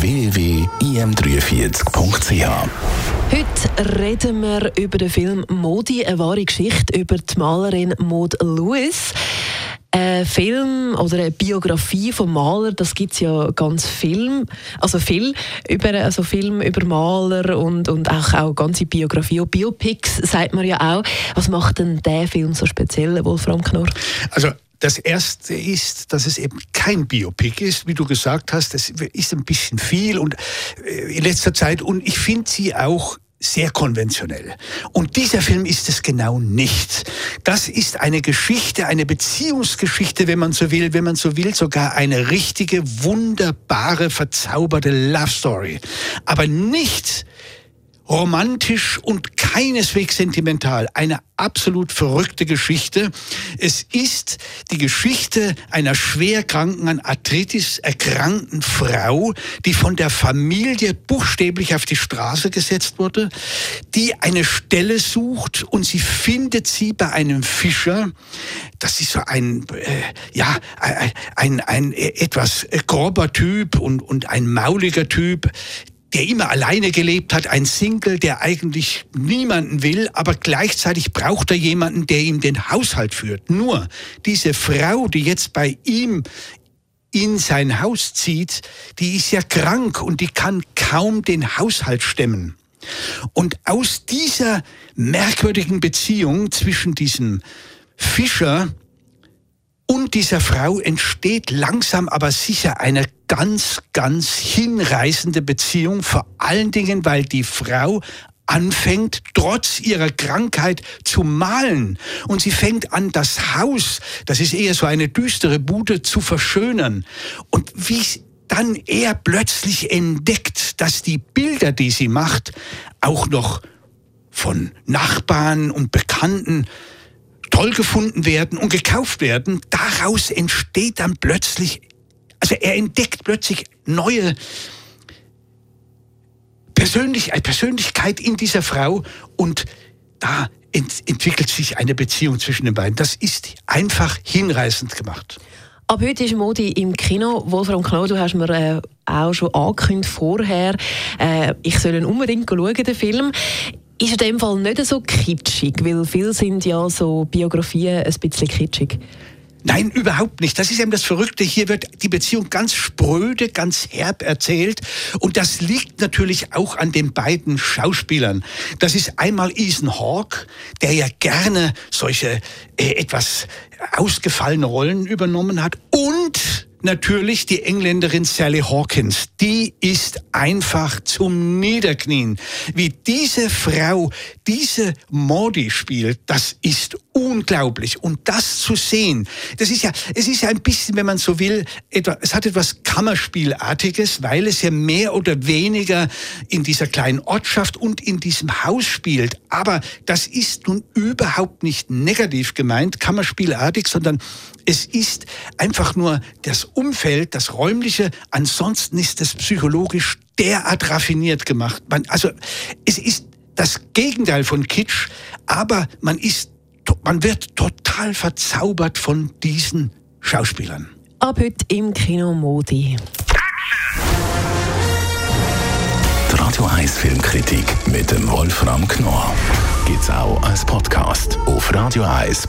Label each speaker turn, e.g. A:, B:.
A: www.im43.ch
B: Heute reden wir über den Film Modi, eine wahre Geschichte über die Malerin Maud Lewis. Ein Film oder eine Biografie vom Maler, das gibt es ja ganz viel, also viel über, also Film über Maler und, und auch, auch ganze Biografie, und Biopics sagt man ja auch. Was macht denn der Film so speziell, Wolfram Knorr?
C: Also das erste ist, dass es eben kein Biopic ist, wie du gesagt hast. Das ist ein bisschen viel und äh, in letzter Zeit und ich finde sie auch sehr konventionell. Und dieser Film ist es genau nicht. Das ist eine Geschichte, eine Beziehungsgeschichte, wenn man so will, wenn man so will, sogar eine richtige, wunderbare, verzauberte Love Story. Aber nicht romantisch und keineswegs sentimental. Eine absolut verrückte Geschichte. Es ist die Geschichte einer schwerkranken, an Arthritis erkrankten Frau, die von der Familie buchstäblich auf die Straße gesetzt wurde, die eine Stelle sucht und sie findet sie bei einem Fischer. Das ist so ein, äh, ja, ein, ein, ein etwas grober Typ und, und ein mauliger Typ, der immer alleine gelebt hat, ein Single, der eigentlich niemanden will, aber gleichzeitig braucht er jemanden, der ihm den Haushalt führt. Nur diese Frau, die jetzt bei ihm in sein Haus zieht, die ist ja krank und die kann kaum den Haushalt stemmen. Und aus dieser merkwürdigen Beziehung zwischen diesem Fischer und dieser Frau entsteht langsam aber sicher eine ganz, ganz hinreißende Beziehung, vor allen Dingen, weil die Frau anfängt, trotz ihrer Krankheit zu malen. Und sie fängt an, das Haus, das ist eher so eine düstere Bude, zu verschönern. Und wie dann er plötzlich entdeckt, dass die Bilder, die sie macht, auch noch von Nachbarn und Bekannten toll gefunden werden und gekauft werden, daraus entsteht dann plötzlich, also er entdeckt plötzlich neue Persönlich, Persönlichkeit in dieser Frau und da ent entwickelt sich eine Beziehung zwischen den beiden. Das ist einfach hinreißend gemacht.
B: Ab heute ist Modi im Kino. Wolfram Knoll, du hast mir äh, auch schon angekündigt vorher, äh, ich soll unbedingt schauen, den Film ist in dem Fall nicht so kitschig, weil viele sind ja so Biografien ein bisschen kitschig.
C: Nein, überhaupt nicht. Das ist eben das Verrückte. Hier wird die Beziehung ganz spröde, ganz herb erzählt. Und das liegt natürlich auch an den beiden Schauspielern. Das ist einmal Ethan Hawke, der ja gerne solche äh, etwas ausgefallene Rollen übernommen hat. Und natürlich die Engländerin Sally Hawkins. Die ist einfach zum Niederknien. Wie diese Frau diese Modi spielt, das ist unglaublich. Und das zu sehen, das ist ja, es ist ja ein bisschen, wenn man so will, etwa, es hat etwas Kammerspielartiges, weil es ja mehr oder weniger in dieser kleinen Ortschaft und in diesem Haus spielt. Aber das ist nun überhaupt nicht negativ gemeint, Kammerspielartig, sondern es ist einfach nur das Umfeld, das räumliche. Ansonsten ist es psychologisch derart raffiniert gemacht. Man, also es ist das Gegenteil von Kitsch, aber man ist, man wird total verzaubert von diesen Schauspielern.
B: Ab heute im Kino Modi.
A: Die Radio 1 Filmkritik mit dem Wolfram Knorr gibt's auch als Podcast auf radioeis.ch.